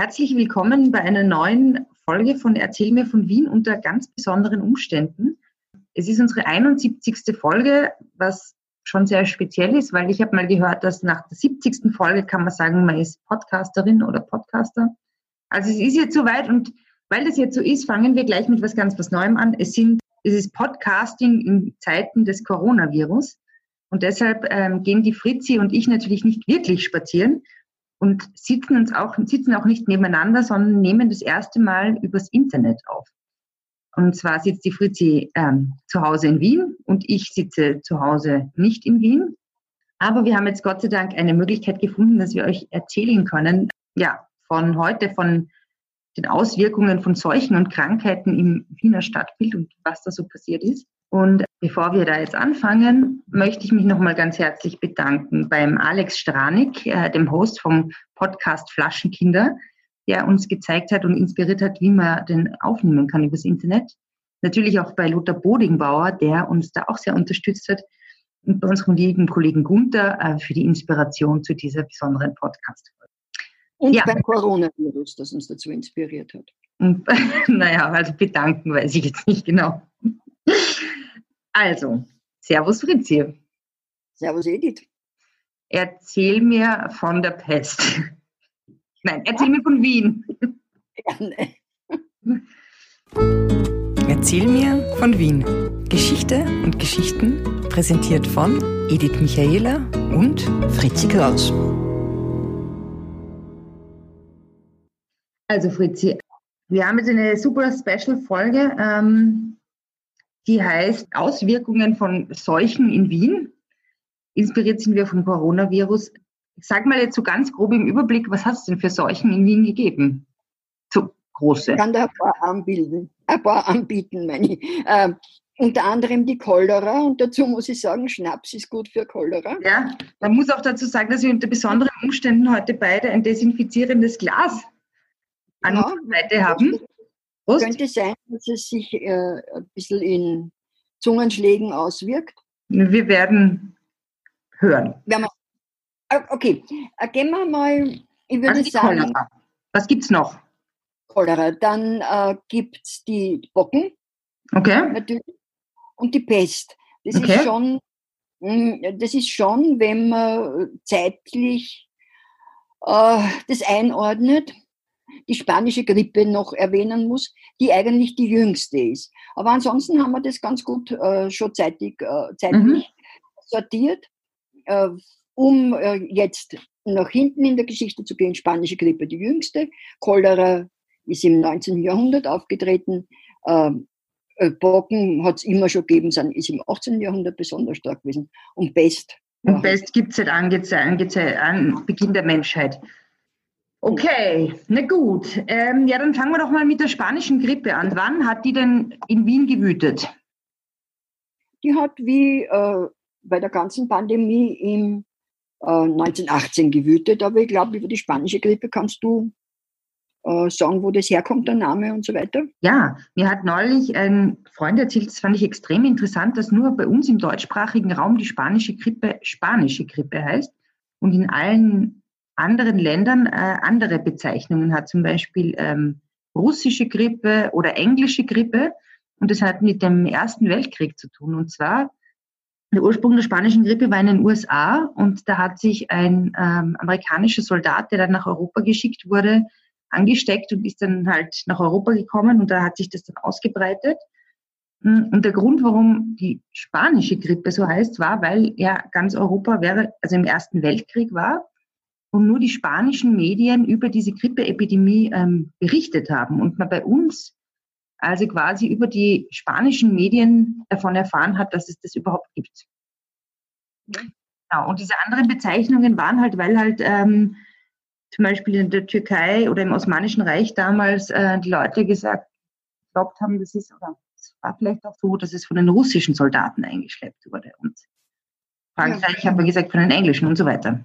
Herzlich willkommen bei einer neuen Folge von Erzähl mir von Wien unter ganz besonderen Umständen. Es ist unsere 71. Folge, was schon sehr speziell ist, weil ich habe mal gehört, dass nach der 70. Folge kann man sagen, man ist Podcasterin oder Podcaster. Also es ist jetzt soweit und weil das jetzt so ist, fangen wir gleich mit was ganz was Neuem an. Es sind, es ist Podcasting in Zeiten des Coronavirus. Und deshalb ähm, gehen die Fritzi und ich natürlich nicht wirklich spazieren und sitzen uns auch, sitzen auch nicht nebeneinander, sondern nehmen das erste Mal übers Internet auf. Und zwar sitzt die Fritzi ähm, zu Hause in Wien und ich sitze zu Hause nicht in Wien. Aber wir haben jetzt Gott sei Dank eine Möglichkeit gefunden, dass wir euch erzählen können, ja, von heute, von den Auswirkungen von Seuchen und Krankheiten im Wiener Stadtbild und was da so passiert ist. Und bevor wir da jetzt anfangen, möchte ich mich nochmal ganz herzlich bedanken beim Alex Stranik, äh, dem Host vom Podcast Flaschenkinder, der uns gezeigt hat und inspiriert hat, wie man den aufnehmen kann übers Internet. Natürlich auch bei Lothar Bodingbauer, der uns da auch sehr unterstützt hat. Und bei unserem lieben Kollegen Gunther äh, für die Inspiration zu dieser besonderen Podcast. Und ja. beim Coronavirus, das uns dazu inspiriert hat. Und, naja, also bedanken weiß ich jetzt nicht genau. Also, Servus Fritzi. Servus Edith. Erzähl mir von der Pest. Nein, erzähl ja. mir von Wien. Gerne. Erzähl mir von Wien. Geschichte und Geschichten präsentiert von Edith Michaela und Fritzi Kraus. Also Fritzi, wir haben jetzt eine super Special-Folge. Ähm, die heißt Auswirkungen von Seuchen in Wien. Inspiriert sind wir vom Coronavirus. Sag mal jetzt so ganz grob im Überblick, was hat es denn für Seuchen in Wien gegeben? So große. Ich kann da ein paar anbilden, ein paar anbieten, meine ich. Ähm, unter anderem die Cholera und dazu muss ich sagen, Schnaps ist gut für Cholera. Ja, man muss auch dazu sagen, dass wir unter besonderen Umständen heute beide ein desinfizierendes Glas an ja, unserer Seite haben. Prost. Könnte sein, dass es sich äh, ein bisschen in Zungenschlägen auswirkt. Wir werden hören. Wir äh, okay, äh, gehen wir mal, ich würde also sagen. Cholera. Was gibt es noch? Cholera. Dann äh, gibt es die Bocken. Okay. Natürlich. Und die Pest. Das okay. ist schon, hm, das ist schon, wenn man zeitlich äh, das einordnet, die spanische Grippe noch erwähnen muss, die eigentlich die jüngste ist. Aber ansonsten haben wir das ganz gut äh, schon zeitig, äh, zeitlich mhm. sortiert, äh, um äh, jetzt nach hinten in der Geschichte zu gehen. Spanische Grippe die jüngste, Cholera ist im 19. Jahrhundert aufgetreten, ähm, äh, Pocken hat es immer schon gegeben, sind, ist im 18. Jahrhundert besonders stark gewesen. Und Pest. Und Pest gibt es seit Angeze Angeze an Beginn der Menschheit. Okay, na gut. Ähm, ja, dann fangen wir doch mal mit der spanischen Grippe an. Wann hat die denn in Wien gewütet? Die hat wie äh, bei der ganzen Pandemie im äh, 1918 gewütet, aber ich glaube, über die spanische Grippe kannst du äh, sagen, wo das herkommt, der Name und so weiter? Ja, mir hat neulich ein Freund erzählt, das fand ich extrem interessant, dass nur bei uns im deutschsprachigen Raum die spanische Grippe spanische Grippe heißt und in allen anderen Ländern äh, andere Bezeichnungen hat, zum Beispiel ähm, russische Grippe oder englische Grippe. Und das hat mit dem Ersten Weltkrieg zu tun. Und zwar, der Ursprung der spanischen Grippe war in den USA und da hat sich ein ähm, amerikanischer Soldat, der dann nach Europa geschickt wurde, angesteckt und ist dann halt nach Europa gekommen und da hat sich das dann ausgebreitet. Und der Grund, warum die spanische Grippe so heißt, war, weil ja ganz Europa wäre, also im Ersten Weltkrieg war und nur die spanischen Medien über diese Grippeepidemie ähm, berichtet haben und man bei uns also quasi über die spanischen Medien davon erfahren hat, dass es das überhaupt gibt. Ja. Genau. Und diese anderen Bezeichnungen waren halt, weil halt ähm, zum Beispiel in der Türkei oder im Osmanischen Reich damals äh, die Leute gesagt, glaubt haben, das ist, oder es war vielleicht auch so, dass es von den russischen Soldaten eingeschleppt wurde. Und Frankreich ja. hat man gesagt, von den englischen und so weiter.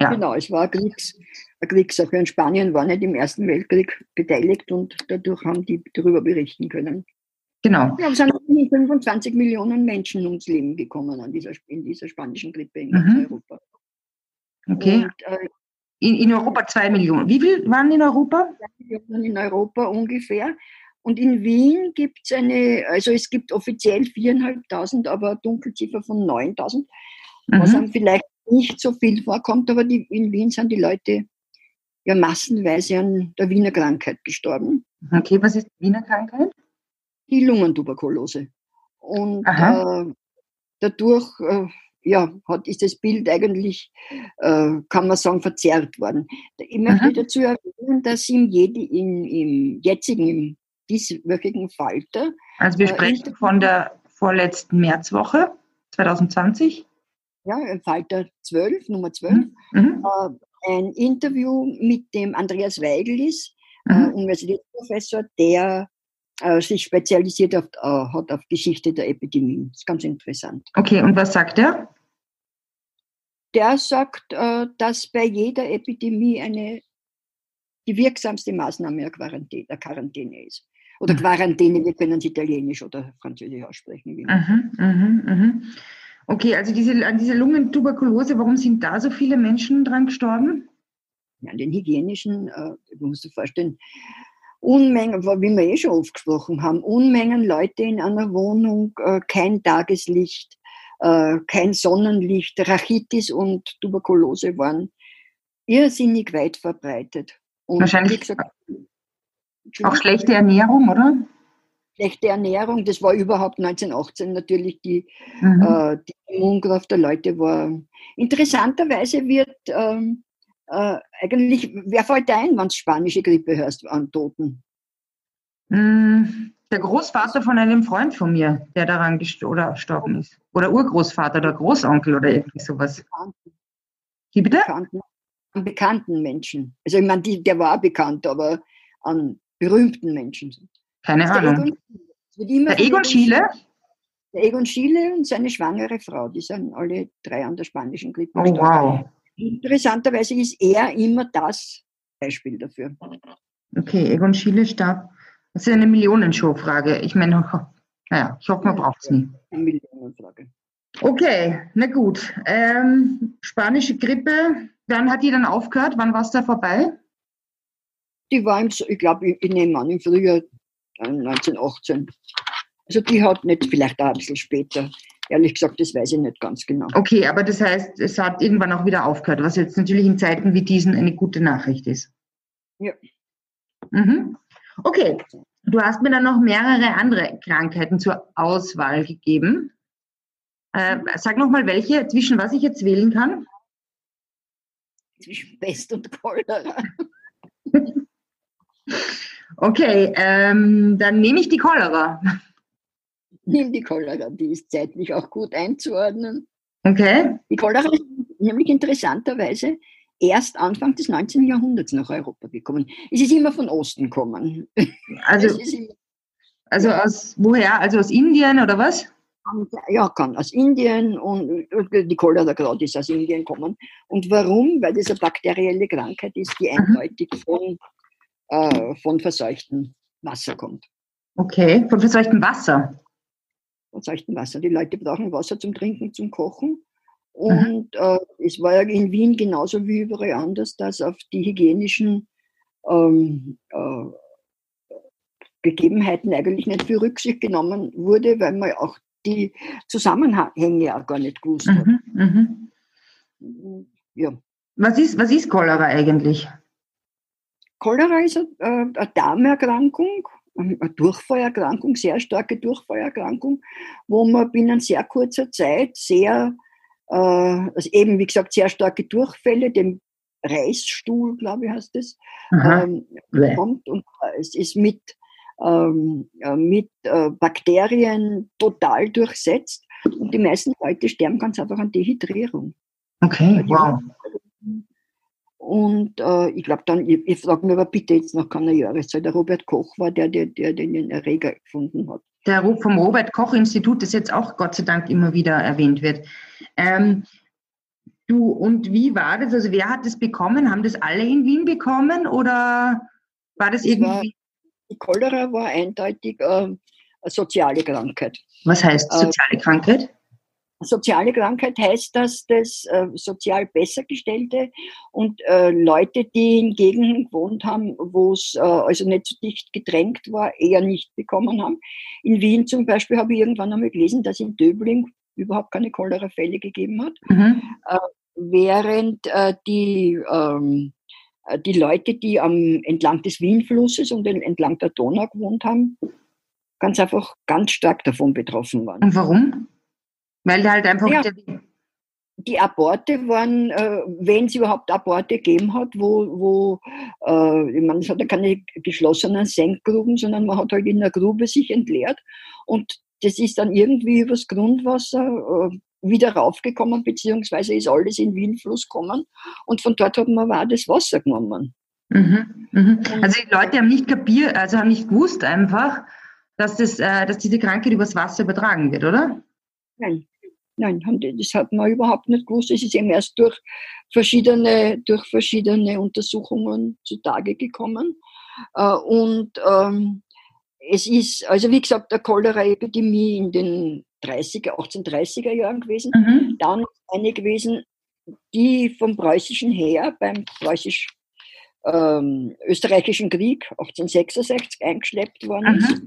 Ja. Genau, es war Kriegs, Kriegssache. Und Spanien war nicht im Ersten Weltkrieg beteiligt und dadurch haben die darüber berichten können. Genau. Ja, es sind 25 Millionen Menschen ums Leben gekommen an dieser, in dieser spanischen Grippe in mhm. Europa. Okay. Und, äh, In, in Europa zwei Millionen. Wie viel waren in Europa? Zwei Millionen in Europa ungefähr. Und in Wien gibt es eine, also es gibt offiziell 4.500, aber Dunkelziffer von 9.000, mhm. was einem vielleicht nicht so viel vorkommt, aber die, in Wien sind die Leute ja massenweise an der Wiener Krankheit gestorben. Okay, was ist die Wiener Krankheit? Die Lungentuberkulose. Und äh, dadurch äh, ja, hat, ist das Bild eigentlich, äh, kann man sagen, verzerrt worden. Ich möchte Aha. dazu erwähnen, dass im, Jedi, in, im jetzigen, im dieswöchigen Falter. Also wir äh, sprechen von der vorletzten Märzwoche 2020. Ja, im Falter 12, Nummer 12. Mhm. mhm. Äh, ein Interview mit dem Andreas Weigel ist, äh, mhm. Universitätsprofessor, der äh, sich spezialisiert auf, äh, hat auf Geschichte der Epidemie. Das ist ganz interessant. Okay, und was sagt er? Der sagt, äh, dass bei jeder Epidemie eine, die wirksamste Maßnahme der Quarantäne, der Quarantäne ist. Oder mhm. Quarantäne, wir können es italienisch oder französisch aussprechen. Mhm, mhm, mhm. Okay, also diese, an dieser Lungentuberkulose, warum sind da so viele Menschen dran gestorben? An den hygienischen, äh, du musst dir vorstellen, Unmengen, wie wir eh schon oft gesprochen haben, Unmengen Leute in einer Wohnung, äh, kein Tageslicht, äh, kein Sonnenlicht, Rachitis und Tuberkulose waren irrsinnig weit verbreitet. Und Wahrscheinlich gesagt, auch schlechte Ernährung, oder? Schlechte Ernährung, das war überhaupt 1918 natürlich die, mhm. äh, die Immunkraft der Leute war. Interessanterweise wird ähm, äh, eigentlich, wer fällt ein, wenn du spanische Grippe hörst an Toten? Mm, der Großvater von einem Freund von mir, der daran gestorben ist. Oder Urgroßvater oder Großonkel oder irgendwie sowas. Wie bitte? Bekannten, an bekannten Menschen. Also ich meine, die, der war bekannt, aber an berühmten Menschen. Keine Ahnung. Egon, der Egon Schiele? Der Egon Schiele und seine schwangere Frau, die sind alle drei an der spanischen Grippe Oh wow. Interessanterweise ist er immer das Beispiel dafür. Okay, Egon Schiele starb. Das ist eine Millionenshow-Frage. Ich meine, naja, ich hoffe, man braucht es nie. Eine Millionenfrage. Okay, na gut. Ähm, spanische Grippe, wann hat die dann aufgehört? Wann war es da vorbei? Die war, im, ich glaube, ich, ich nehme an, im Frühjahr 1918. Äh, also die hat nicht, vielleicht auch ein bisschen später. Ehrlich gesagt, das weiß ich nicht ganz genau. Okay, aber das heißt, es hat irgendwann auch wieder aufgehört, was jetzt natürlich in Zeiten wie diesen eine gute Nachricht ist. Ja. Mhm. Okay, du hast mir dann noch mehrere andere Krankheiten zur Auswahl gegeben. Äh, sag nochmal welche, zwischen was ich jetzt wählen kann. Zwischen Pest und Cholera. okay, ähm, dann nehme ich die Cholera nimm die Cholera, die ist zeitlich auch gut einzuordnen. Okay. Die Cholera ist nämlich interessanterweise erst Anfang des 19. Jahrhunderts nach Europa gekommen. Es ist immer von Osten gekommen. Also, also ja. aus woher? Also aus Indien oder was? Ja, kann aus Indien und die Cholera gerade ist aus Indien gekommen. Und warum? Weil das eine bakterielle Krankheit ist, die eindeutig von, äh, von verseuchtem Wasser kommt. Okay, von verseuchtem Wasser von seichtem Wasser. Die Leute brauchen Wasser zum Trinken, zum Kochen. Und mhm. äh, es war ja in Wien genauso wie überall anders, dass auf die hygienischen ähm, äh, Gegebenheiten eigentlich nicht viel Rücksicht genommen wurde, weil man auch die Zusammenhänge ja gar nicht gewusst hat. Mhm, mhm. Ja. Was ist, was ist Cholera eigentlich? Cholera ist eine, äh, eine Darmerkrankung eine Durchfallerkrankung, sehr starke Durchfallerkrankung, wo man binnen sehr kurzer Zeit sehr, äh, also eben wie gesagt, sehr starke Durchfälle, den Reißstuhl, glaube ich, heißt es, ähm, kommt und es ist mit, ähm, mit äh, Bakterien total durchsetzt und die meisten Leute sterben ganz einfach an Dehydrierung. Okay, wow. Und äh, ich glaube dann, ich, ich frage mich aber bitte jetzt nach keiner Jahreszeit, der Robert Koch war der, der, der den Erreger gefunden hat. Der vom Robert Koch Institut, das jetzt auch Gott sei Dank immer wieder erwähnt wird. Ähm, du, und wie war das? Also wer hat das bekommen? Haben das alle in Wien bekommen oder war das, irgendwie? Die Cholera war eindeutig äh, eine soziale Krankheit. Was heißt äh, soziale äh, Krankheit? Soziale Krankheit heißt das, dass äh, sozial Bessergestellte und äh, Leute, die in Gegenden gewohnt haben, wo es äh, also nicht so dicht gedrängt war, eher nicht bekommen haben. In Wien zum Beispiel habe ich irgendwann einmal gelesen, dass in Döbling überhaupt keine Cholera-Fälle gegeben hat, mhm. Äh, während äh, die ähm, äh, die Leute, die am, entlang des Wienflusses und entlang der Donau gewohnt haben, ganz einfach ganz stark davon betroffen waren. Und warum? Weil halt einfach ja, die Aborte waren, äh, wenn es überhaupt Aborte gegeben hat, wo, wo äh, ich meine, es hat ja keine geschlossenen Senkgruben, sondern man hat halt in der Grube sich entleert und das ist dann irgendwie übers Grundwasser äh, wieder raufgekommen, beziehungsweise ist alles in Wienfluss gekommen und von dort hat man auch das Wasser genommen. Mhm, mhm. Also die Leute haben nicht kapiert, also haben nicht gewusst einfach, dass, das, äh, dass diese Krankheit übers Wasser übertragen wird, oder? Nein, nein, das hat man überhaupt nicht gewusst. Es ist eben erst durch verschiedene, durch verschiedene Untersuchungen zutage gekommen. Äh, und ähm, es ist, also wie gesagt, der Cholera-Epidemie in den 30er, 1830er Jahren gewesen. Mhm. Dann eine gewesen, die vom preußischen Heer beim preußisch-österreichischen ähm, Krieg 1866 eingeschleppt worden mhm. ist. Äh,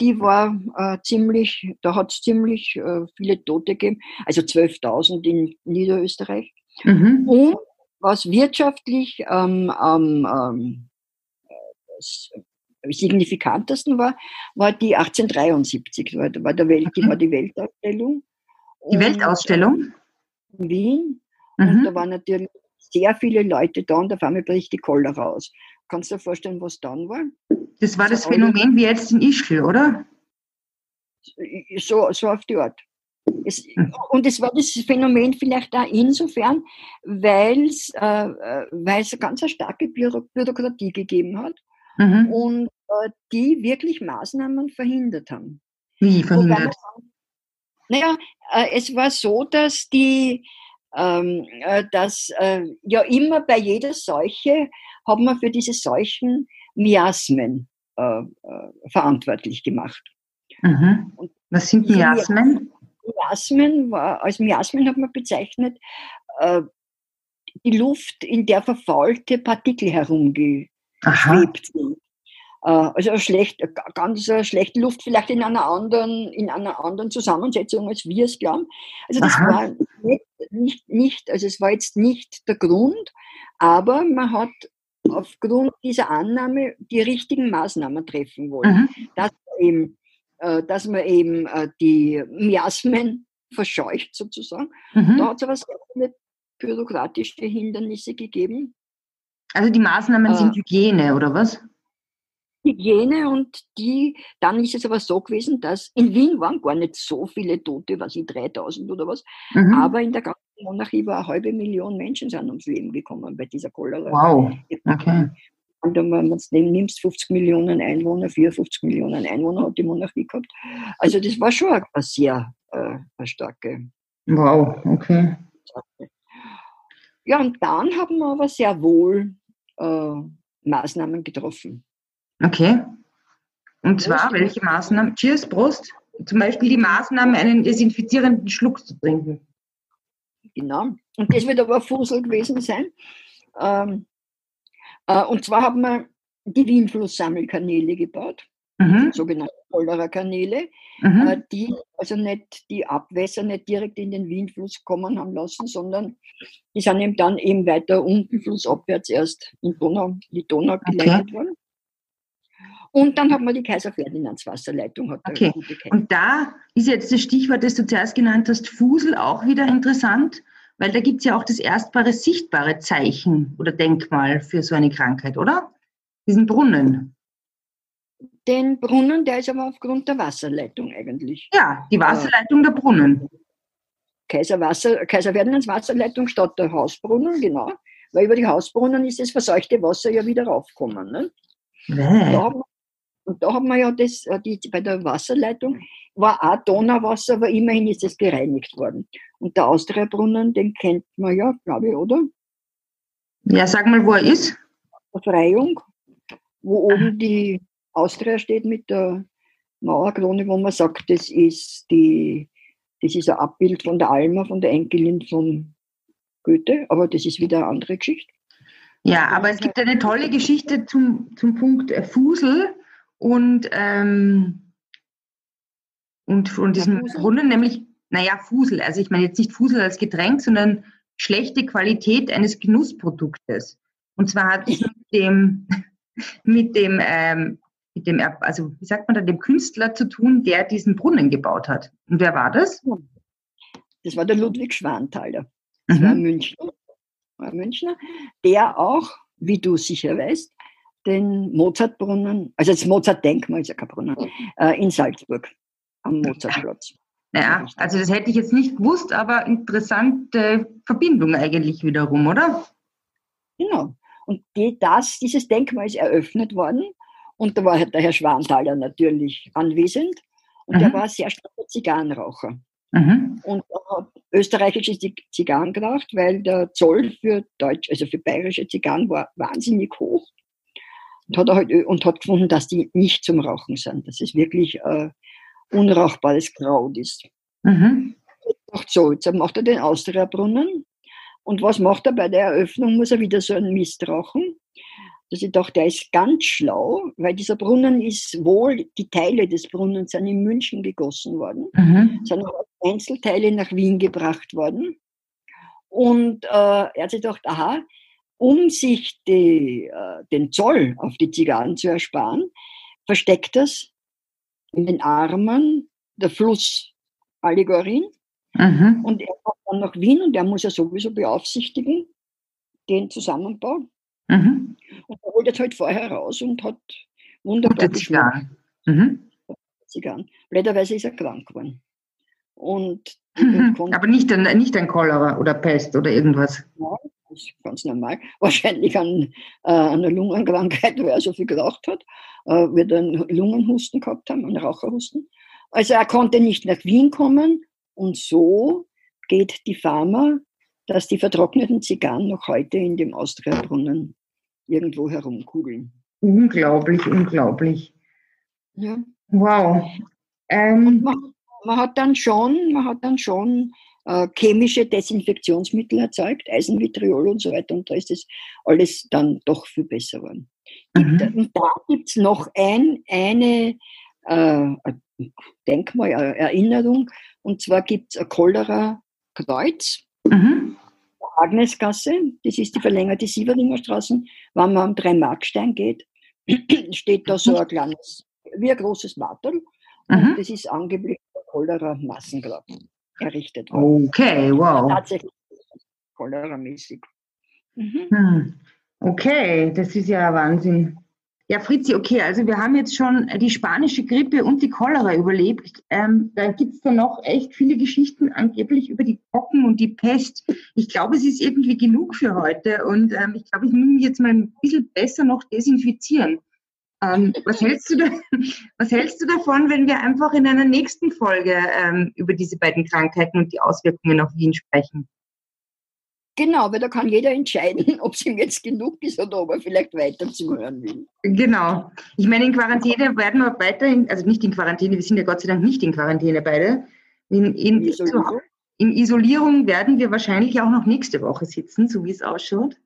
die war äh, ziemlich, da hat es ziemlich äh, viele Tote gegeben, also 12.000 in Niederösterreich. Mhm. Und was wirtschaftlich ähm, ähm, signifikantesten war, war die 1873, war, war, der Welt, die war die Weltausstellung. Die Weltausstellung? In Wien. Mhm. Und da waren natürlich sehr viele Leute da und auf einmal bricht die Cholera aus. Kannst du dir vorstellen, was dann war? Das war das, das Phänomen wie jetzt in Ischgl, oder? So, so auf die Art. Es, hm. und es war das Phänomen vielleicht auch insofern, weil es äh, äh eine ganz starke Bürokratie gegeben hat mhm. und äh, die wirklich Maßnahmen verhindert haben. Wie verhindert? naja, äh, es war so, dass die ähm, äh, dass äh, ja immer bei jeder Seuche haben wir für diese Seuchen Miasmen äh, äh, verantwortlich gemacht. Mhm. Was sind Miasmen? Miasmen war, als Miasmen hat man bezeichnet, äh, die Luft, in der verfaulte Partikel herumgeschwebt sind. Äh, also schlecht, ganz schlechte Luft, vielleicht in einer anderen, in einer anderen Zusammensetzung, als wir es glauben. Also das Aha. war nicht, nicht, nicht, also es war jetzt nicht der Grund, aber man hat aufgrund dieser Annahme die richtigen Maßnahmen treffen wollen. Mhm. Dass, eben, äh, dass man eben äh, die Miasmen verscheucht sozusagen. Mhm. Da hat es aber sehr viele bürokratische Hindernisse gegeben. Also die Maßnahmen äh, sind Hygiene oder was? Hygiene und die, dann ist es aber so gewesen, dass in Wien waren gar nicht so viele Tote, was ich 3000 oder was, mhm. aber in der ganzen Monarchie war eine halbe Million Menschen sind ums Leben gekommen bei dieser Cholera. Wow, okay. Und wenn man es nimmst, 50 Millionen Einwohner, 54 Millionen Einwohner hat die Monarchie gehabt. Also das war schon eine sehr äh, eine starke. Wow, okay. Ja, und dann haben wir aber sehr wohl äh, Maßnahmen getroffen. Okay. Und zwar, welche Maßnahmen? Cheers, Prost. Zum Beispiel die Maßnahme, einen desinfizierenden Schluck zu trinken. Genau. Und das wird aber Fusel gewesen sein. Ähm, äh, und zwar haben wir die Wienflusssammelkanäle gebaut, mhm. sogenannte Cholera-Kanäle, mhm. äh, die also nicht die Abwässer nicht direkt in den Wienfluss kommen haben lassen, sondern die sind eben dann eben weiter unten flussabwärts erst in Donau, die Donau geleitet okay. worden. Und dann hat man die Kaiser Ferdinands Wasserleitung. okay. Und da ist jetzt das Stichwort, das du zuerst genannt hast, Fusel, auch wieder interessant, weil da gibt es ja auch das erstbare sichtbare Zeichen oder Denkmal für so eine Krankheit, oder? Diesen Brunnen. Den Brunnen, der ist aber aufgrund der Wasserleitung eigentlich. Ja, die Wasserleitung der Brunnen. Kaiser, Wasser, Kaiser Ferdinands Wasserleitung statt der Hausbrunnen, genau. Weil über die Hausbrunnen ist das verseuchte Wasser ja wieder raufgekommen. Ne? Da haben und da haben wir ja das, äh, die, bei der Wasserleitung war auch Donauwasser, aber immerhin ist es gereinigt worden. Und der Austria-Brunnen, den kennt man ja, glaube ich, oder? Ja, sag mal, wo er ist. Befreiung, wo oben die Austria steht mit der Mauerkrone, wo man sagt, das ist die, Das ist ein Abbild von der Alma, von der Enkelin von Goethe, aber das ist wieder eine andere Geschichte. Ja, aber es gibt eine tolle Geschichte zum, zum Punkt Fusel und, ähm, und von diesem Brunnen, nämlich, naja, Fusel. Also ich meine jetzt nicht Fusel als Getränk, sondern schlechte Qualität eines Genussproduktes. Und zwar hat es mit dem, mit dem, ähm, mit dem, also wie sagt man da, dem Künstler zu tun, der diesen Brunnen gebaut hat. Und wer war das? Das war der Ludwig Schwanthaler. Das mhm. war ein Münchner, war ein Münchner, der auch, wie du sicher weißt, den Mozartbrunnen, also das Mozart-Denkmal ist ja kein Brunnen, äh, in Salzburg am Mozartplatz. Ja, also das hätte ich jetzt nicht gewusst, aber interessante Verbindung eigentlich wiederum, oder? Genau. Und die, das, dieses Denkmal ist eröffnet worden und da war der Herr Schwanthaler natürlich anwesend und mhm. der war sehr starker Zigarrenraucher. Mhm. Und er hat österreichische Zigarren geraucht, weil der Zoll für Deutsch, also für bayerische Zigarren war wahnsinnig hoch. Und hat, halt, und hat gefunden, dass die nicht zum Rauchen sind. Das ist wirklich äh, unrauchbares Kraut ist. Mhm. Macht so, jetzt macht er den Austria-Brunnen. Und was macht er bei der Eröffnung? Muss er wieder so einen Mist rauchen. Dass ich dachte, der ist ganz schlau, weil dieser Brunnen ist wohl, die Teile des Brunnens sind in München gegossen worden, mhm. sind auch Einzelteile nach Wien gebracht worden. Und äh, er hat sich gedacht, aha, um sich die, äh, den Zoll auf die Zigarren zu ersparen, versteckt das in den Armen der Flussallegorien. Mhm. Und er kommt dann nach Wien und er muss ja sowieso beaufsichtigen, den Zusammenbau. Mhm. Und er holt jetzt halt vorher raus und hat wunderbar Zigarren. Mhm. Zigarren. Blöderweise ist er krank geworden. Und mhm. Aber nicht an, nicht an Cholera oder Pest oder irgendwas. Ja, das ist ganz normal. Wahrscheinlich an äh, einer Lungenkrankheit, weil er so viel geraucht hat äh, wird einen Lungenhusten gehabt haben, einen Raucherhusten. Also er konnte nicht nach Wien kommen und so geht die Pharma, dass die vertrockneten Zigarren noch heute in dem Austria-Brunnen irgendwo herumkugeln. Unglaublich, unglaublich. Ja. Wow. Ähm, man, man, hat dann schon, man hat dann schon äh, chemische Desinfektionsmittel erzeugt, Eisenvitriol und so weiter, und da ist das alles dann doch viel besser geworden. Mhm. Und da gibt es noch ein, eine äh, Denkmal, Erinnerung, und zwar gibt es ein Cholera-Kreuz. Mhm. Agnesgasse, das ist die verlängerte Sieveringer Straße. Wenn man am Dreimarkstein geht, steht da so ein kleines, wie ein großes Martel. Mhm. das ist angeblich der Cholera-Massengrab errichtet worden. Okay, wow. Tatsächlich choleramäßig. Mhm. Hm. Okay, das ist ja Wahnsinn. Ja, Fritzi, okay, also wir haben jetzt schon die spanische Grippe und die Cholera überlebt. Ähm, da gibt es dann noch echt viele Geschichten angeblich über die Pocken und die Pest. Ich glaube, es ist irgendwie genug für heute und ähm, ich glaube, ich muss mich jetzt mal ein bisschen besser noch desinfizieren. Ähm, was, hältst du da, was hältst du davon, wenn wir einfach in einer nächsten Folge ähm, über diese beiden Krankheiten und die Auswirkungen auf Wien sprechen? Genau, weil da kann jeder entscheiden, ob es ihm jetzt genug ist oder ob er vielleicht weiter zuhören will. Genau. Ich meine, in Quarantäne werden wir weiterhin, also nicht in Quarantäne, wir sind ja Gott sei Dank nicht in Quarantäne beide. In, in, in, Isolierung. in Isolierung werden wir wahrscheinlich auch noch nächste Woche sitzen, so wie es ausschaut.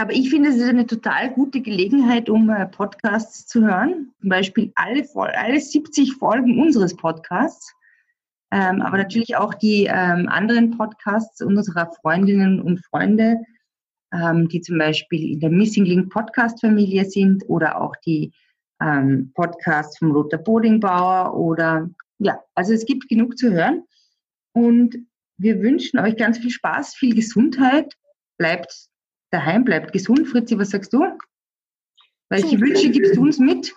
Aber ich finde, es ist eine total gute Gelegenheit, um äh, Podcasts zu hören. Zum Beispiel alle, alle 70 Folgen unseres Podcasts. Ähm, aber natürlich auch die ähm, anderen Podcasts unserer Freundinnen und Freunde, ähm, die zum Beispiel in der Missing Link Podcast Familie sind oder auch die ähm, Podcasts vom Lothar Bodingbauer oder ja, also es gibt genug zu hören. Und wir wünschen euch ganz viel Spaß, viel Gesundheit, bleibt daheim, bleibt gesund. Fritzi, was sagst du? Welche Wünsche gibst du uns mit?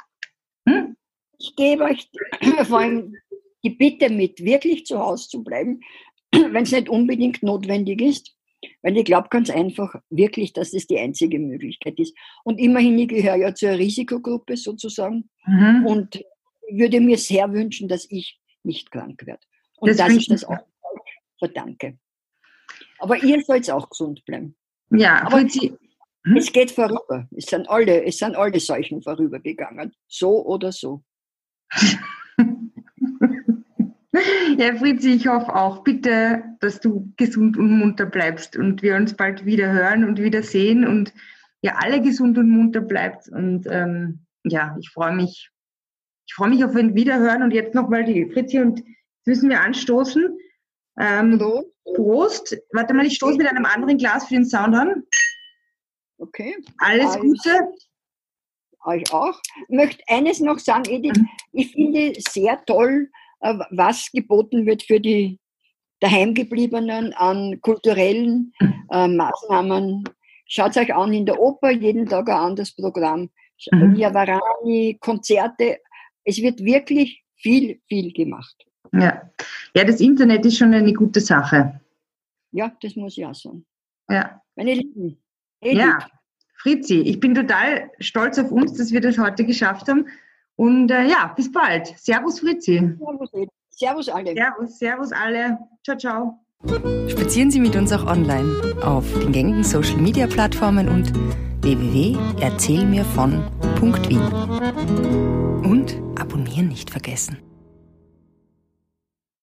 Hm? Ich gebe euch vor allem die Bitte mit, wirklich zu Hause zu bleiben, wenn es nicht unbedingt notwendig ist. Weil ich glaube ganz einfach wirklich, dass das die einzige Möglichkeit ist. Und immerhin, ich gehöre ja zur Risikogruppe sozusagen. Mhm. Und würde mir sehr wünschen, dass ich nicht krank werde. Und das dass ich das auch verdanke. Aber ihr sollt auch gesund bleiben. Ja, aber Sie, hm? es geht vorüber. Es sind alle, es sind alle Seuchen vorübergegangen. So oder so. Ja, Fritzi, ich hoffe auch bitte, dass du gesund und munter bleibst und wir uns bald wieder hören und wieder sehen und ihr alle gesund und munter bleibt. Und ähm, ja, ich freue mich, ich freue mich auf ein Wiederhören und jetzt nochmal die Fritzi und jetzt müssen wir anstoßen. Ähm, Prost. Prost. Warte mal, ich stoße mit einem anderen Glas für den Sound an. Okay. Alles, Gute. Euch auch. Ich möchte eines noch sagen, Edith. Mhm. Ich finde sehr toll, äh, was geboten wird für die Daheimgebliebenen an kulturellen mhm. äh, Maßnahmen. Schaut euch an in der Oper, jeden Tag ein anderes Programm. Mhm. Varani, Konzerte. Es wird wirklich viel, viel gemacht. Ja. ja, das Internet ist schon eine gute Sache. Ja, das muss ich auch sagen. Ja. Meine Lieben. Edith. Ja, Fritzi, ich bin total stolz auf uns, dass wir das heute geschafft haben. Und äh, ja, bis bald. Servus, Fritzi. Servus, servus alle. Servus, servus alle. Ciao, ciao. Spazieren Sie mit uns auch online auf den gängigen Social Media Plattformen und www.erzählmirvon.wien. Und abonnieren nicht vergessen.